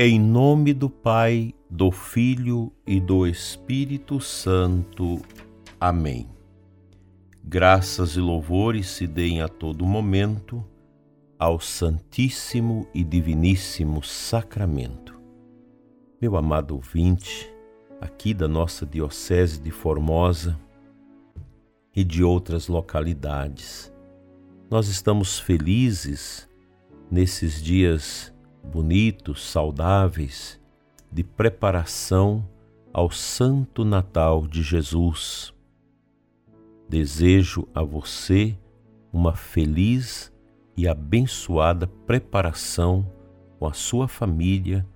Em nome do Pai, do Filho e do Espírito Santo. Amém. Graças e louvores se deem a todo momento ao Santíssimo e Diviníssimo Sacramento. Meu amado ouvinte, aqui da nossa Diocese de Formosa e de outras localidades, nós estamos felizes nesses dias bonitos, saudáveis, de preparação ao Santo Natal de Jesus. Desejo a você uma feliz e abençoada preparação com a sua família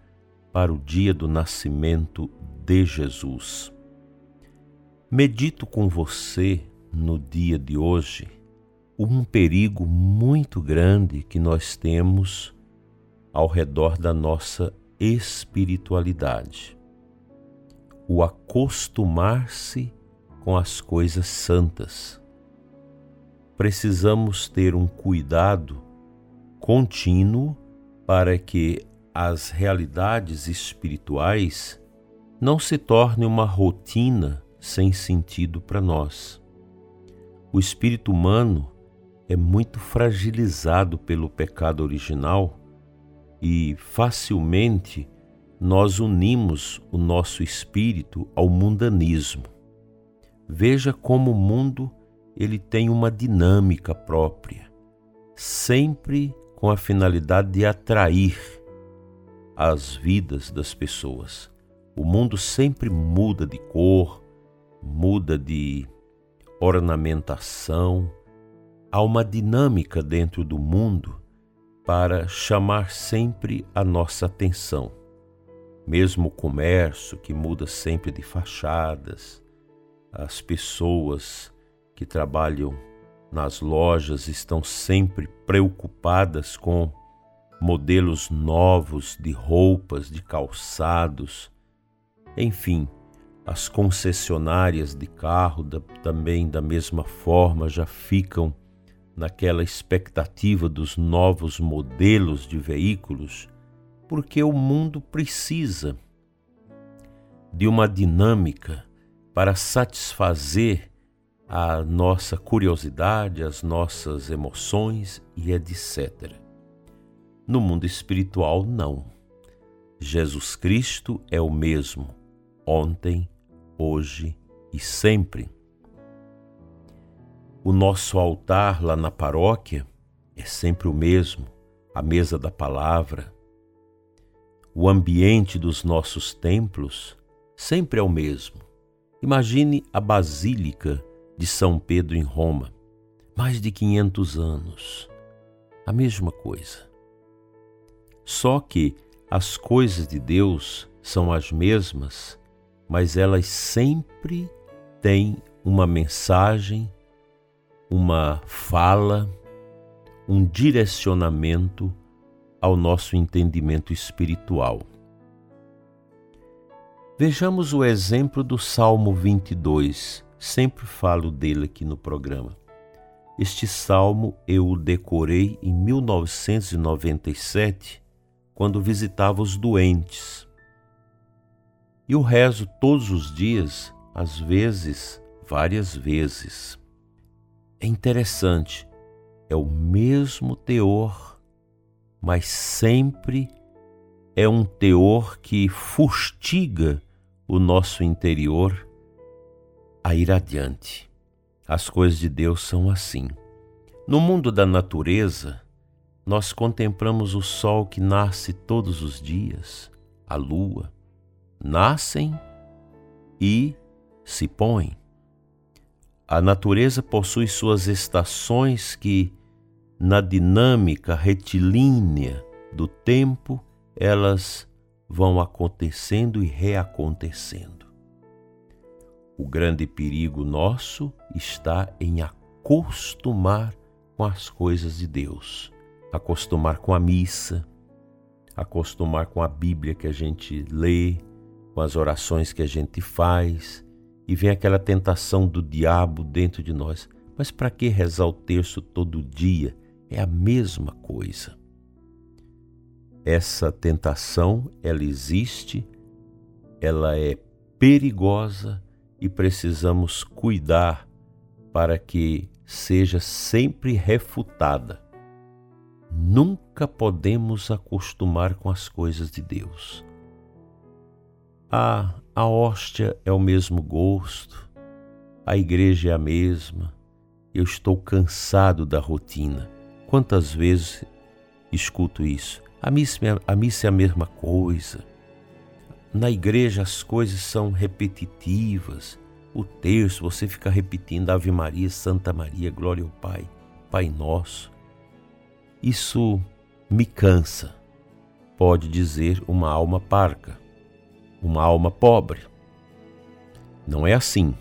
para o dia do nascimento de Jesus. Medito com você no dia de hoje um perigo muito grande que nós temos ao redor da nossa espiritualidade. O acostumar-se com as coisas santas. Precisamos ter um cuidado contínuo para que as realidades espirituais não se tornem uma rotina sem sentido para nós. O espírito humano é muito fragilizado pelo pecado original e facilmente nós unimos o nosso espírito ao mundanismo. Veja como o mundo ele tem uma dinâmica própria, sempre com a finalidade de atrair as vidas das pessoas. O mundo sempre muda de cor, muda de ornamentação. Há uma dinâmica dentro do mundo para chamar sempre a nossa atenção. Mesmo o comércio que muda sempre de fachadas, as pessoas que trabalham nas lojas estão sempre preocupadas com modelos novos de roupas, de calçados, enfim, as concessionárias de carro da, também da mesma forma já ficam naquela expectativa dos novos modelos de veículos, porque o mundo precisa de uma dinâmica para satisfazer a nossa curiosidade, as nossas emoções e etc. No mundo espiritual, não. Jesus Cristo é o mesmo, ontem, hoje e sempre. O nosso altar lá na paróquia é sempre o mesmo, a mesa da palavra. O ambiente dos nossos templos sempre é o mesmo. Imagine a Basílica de São Pedro em Roma, mais de 500 anos. A mesma coisa. Só que as coisas de Deus são as mesmas, mas elas sempre têm uma mensagem uma fala, um direcionamento ao nosso entendimento espiritual. Vejamos o exemplo do Salmo 22, sempre falo dele aqui no programa. Este salmo eu o decorei em 1997, quando visitava os doentes. E o rezo todos os dias, às vezes, várias vezes. É interessante, é o mesmo teor, mas sempre é um teor que fustiga o nosso interior a ir adiante. As coisas de Deus são assim. No mundo da natureza, nós contemplamos o sol que nasce todos os dias, a lua, nascem e se põem. A natureza possui suas estações que, na dinâmica retilínea do tempo, elas vão acontecendo e reacontecendo. O grande perigo nosso está em acostumar com as coisas de Deus, acostumar com a missa, acostumar com a Bíblia que a gente lê, com as orações que a gente faz e vem aquela tentação do diabo dentro de nós. Mas para que rezar o terço todo dia? É a mesma coisa. essa tentação, ela existe, ela é perigosa e precisamos cuidar para que seja sempre refutada. Nunca podemos acostumar com as coisas de Deus. Ah, a hóstia é o mesmo gosto, a igreja é a mesma, eu estou cansado da rotina. Quantas vezes escuto isso? A missa, a missa é a mesma coisa. Na igreja as coisas são repetitivas. O terço, você fica repetindo Ave Maria, Santa Maria, Glória ao Pai, Pai Nosso. Isso me cansa, pode dizer uma alma parca, uma alma pobre. Não é assim.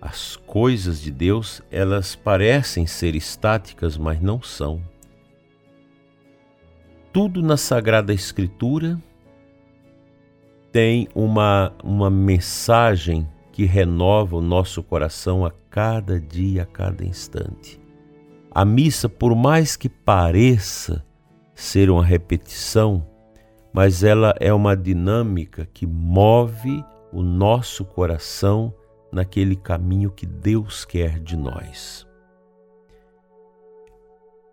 As coisas de Deus, elas parecem ser estáticas, mas não são. Tudo na Sagrada Escritura tem uma, uma mensagem que renova o nosso coração a cada dia, a cada instante. A missa, por mais que pareça ser uma repetição, mas ela é uma dinâmica que move o nosso coração naquele caminho que Deus quer de nós.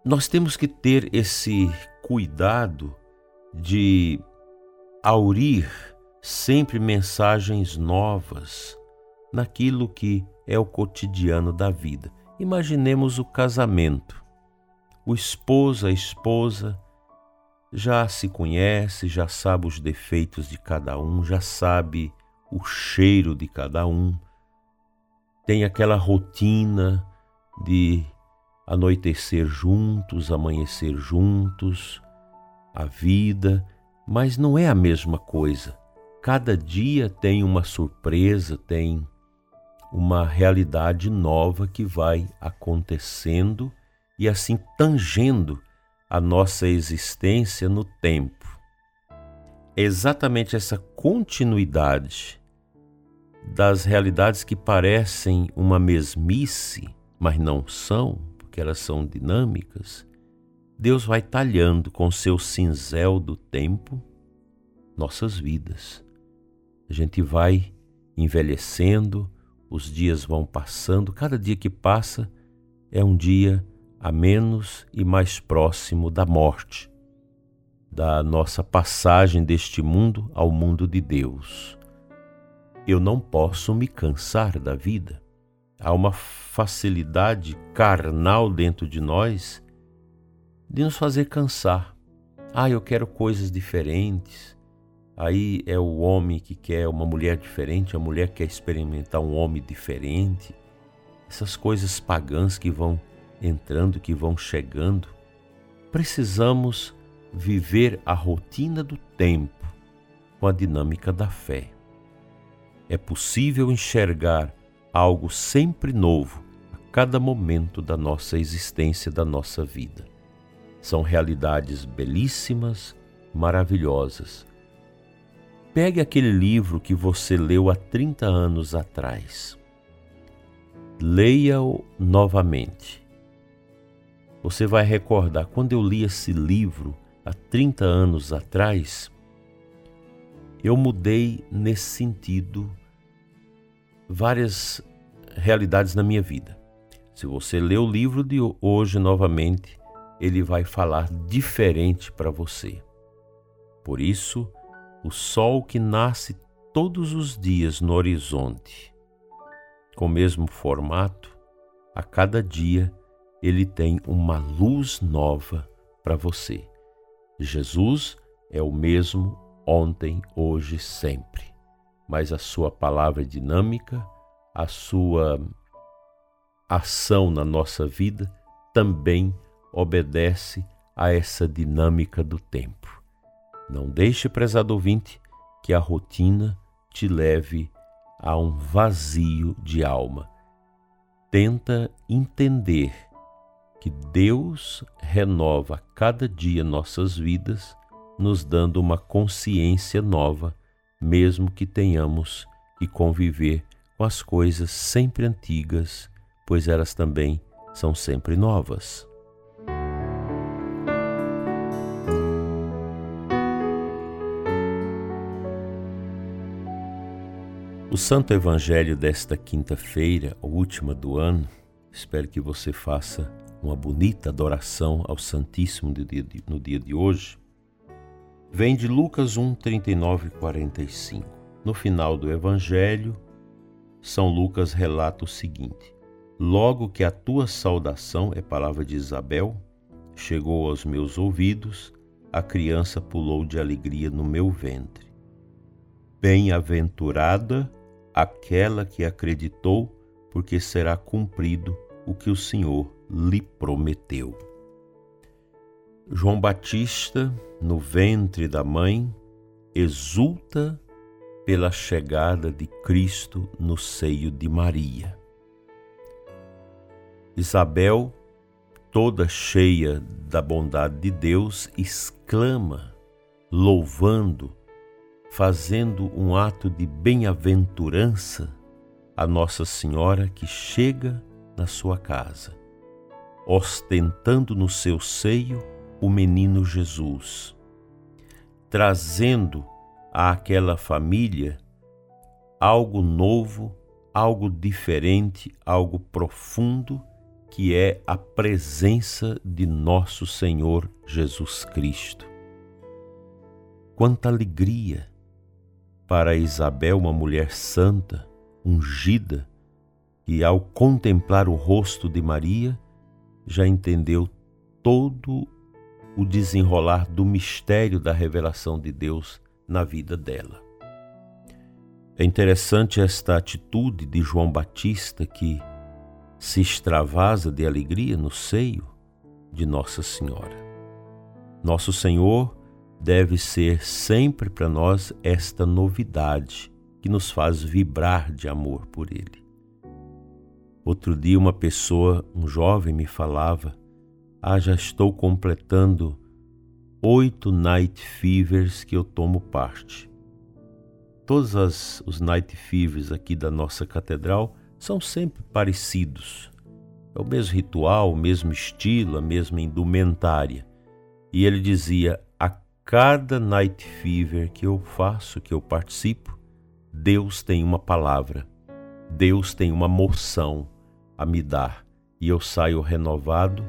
Nós temos que ter esse cuidado de aurir sempre mensagens novas naquilo que é o cotidiano da vida. Imaginemos o casamento. O esposo, a esposa, já se conhece, já sabe os defeitos de cada um, já sabe o cheiro de cada um, tem aquela rotina de anoitecer juntos, amanhecer juntos, a vida, mas não é a mesma coisa. Cada dia tem uma surpresa, tem uma realidade nova que vai acontecendo e assim tangendo a nossa existência no tempo. É exatamente essa continuidade das realidades que parecem uma mesmice, mas não são, porque elas são dinâmicas, Deus vai talhando com seu cinzel do tempo nossas vidas. A gente vai envelhecendo, os dias vão passando, cada dia que passa é um dia a menos e mais próximo da morte, da nossa passagem deste mundo ao mundo de Deus. Eu não posso me cansar da vida. Há uma facilidade carnal dentro de nós de nos fazer cansar. Ah, eu quero coisas diferentes. Aí é o homem que quer uma mulher diferente, a mulher quer experimentar um homem diferente. Essas coisas pagãs que vão entrando, que vão chegando. Precisamos viver a rotina do tempo com a dinâmica da fé. É possível enxergar algo sempre novo a cada momento da nossa existência, da nossa vida. São realidades belíssimas, maravilhosas. Pegue aquele livro que você leu há 30 anos atrás. Leia-o novamente. Você vai recordar, quando eu li esse livro há 30 anos atrás, eu mudei nesse sentido várias realidades na minha vida. Se você ler o livro de hoje novamente, ele vai falar diferente para você. Por isso, o sol que nasce todos os dias no horizonte, com o mesmo formato, a cada dia ele tem uma luz nova para você. Jesus é o mesmo ontem, hoje, sempre. Mas a sua palavra é dinâmica, a sua ação na nossa vida também obedece a essa dinâmica do tempo. Não deixe, prezado ouvinte, que a rotina te leve a um vazio de alma. Tenta entender que Deus renova cada dia nossas vidas, nos dando uma consciência nova, mesmo que tenhamos que conviver com as coisas sempre antigas, pois elas também são sempre novas. O Santo Evangelho desta quinta-feira, última do ano, espero que você faça uma bonita adoração ao Santíssimo no dia de hoje, vem de Lucas 1, 39 e 45. No final do Evangelho, São Lucas relata o seguinte: Logo que a tua saudação é palavra de Isabel, chegou aos meus ouvidos, a criança pulou de alegria no meu ventre. Bem-aventurada aquela que acreditou, porque será cumprido o que o Senhor lhe prometeu. João Batista, no ventre da mãe, exulta pela chegada de Cristo no seio de Maria. Isabel, toda cheia da bondade de Deus, exclama, louvando, fazendo um ato de bem-aventurança a Nossa Senhora que chega na sua casa, ostentando no seu seio o menino Jesus, trazendo àquela família algo novo, algo diferente, algo profundo, que é a presença de nosso Senhor Jesus Cristo. Quanta alegria para Isabel, uma mulher santa, ungida, e ao contemplar o rosto de Maria, já entendeu todo o desenrolar do mistério da revelação de Deus na vida dela. É interessante esta atitude de João Batista que se extravasa de alegria no seio de Nossa Senhora. Nosso Senhor deve ser sempre para nós esta novidade que nos faz vibrar de amor por Ele. Outro dia, uma pessoa, um jovem, me falava: Ah, já estou completando oito night fevers que eu tomo parte. Todos as, os night fevers aqui da nossa catedral são sempre parecidos. É o mesmo ritual, o mesmo estilo, a mesma indumentária. E ele dizia: a cada night fever que eu faço, que eu participo, Deus tem uma palavra, Deus tem uma moção a me dar e eu saio renovado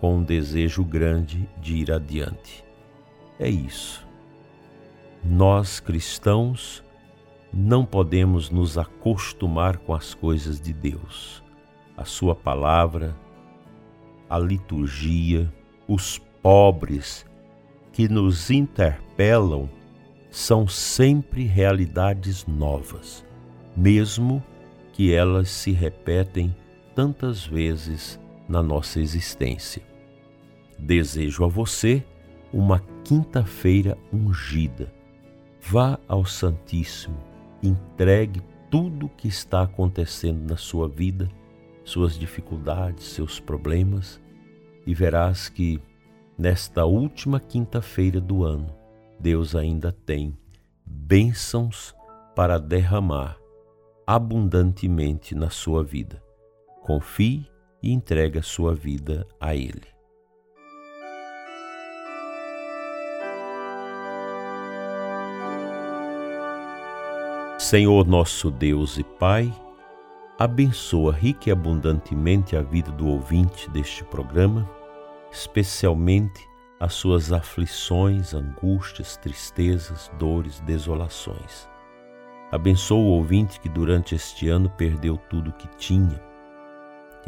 com um desejo grande de ir adiante. É isso. Nós cristãos não podemos nos acostumar com as coisas de Deus. A Sua palavra, a liturgia, os pobres que nos interpelam são sempre realidades novas, mesmo que elas se repetem tantas vezes na nossa existência. Desejo a você uma quinta-feira ungida. Vá ao Santíssimo, entregue tudo o que está acontecendo na sua vida, suas dificuldades, seus problemas, e verás que nesta última quinta-feira do ano, Deus ainda tem bênçãos para derramar abundantemente na sua vida. Confie e entregue a sua vida a Ele. Senhor nosso Deus e Pai, abençoa rica e abundantemente a vida do ouvinte deste programa, especialmente as suas aflições, angústias, tristezas, dores, desolações. Abençoa o ouvinte que durante este ano perdeu tudo o que tinha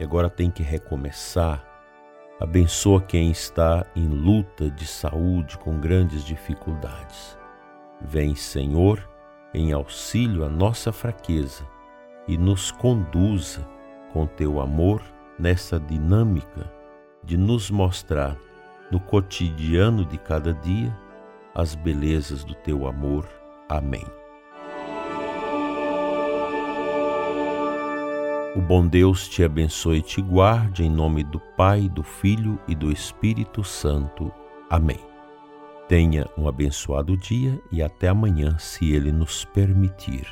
e agora tem que recomeçar. Abençoa quem está em luta de saúde com grandes dificuldades. Vem, Senhor, em auxílio à nossa fraqueza e nos conduza com teu amor nessa dinâmica de nos mostrar no cotidiano de cada dia as belezas do teu amor. Amém. O bom Deus te abençoe e te guarde em nome do Pai, do Filho e do Espírito Santo. Amém. Tenha um abençoado dia e até amanhã, se Ele nos permitir.